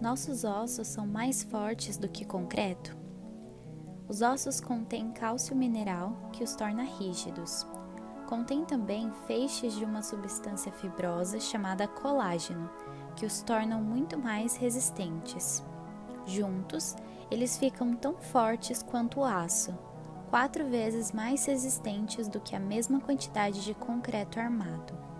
nossos ossos são mais fortes do que concreto? Os ossos contêm cálcio mineral que os torna rígidos. Contém também feixes de uma substância fibrosa chamada colágeno, que os tornam muito mais resistentes. Juntos, eles ficam tão fortes quanto o aço, quatro vezes mais resistentes do que a mesma quantidade de concreto armado.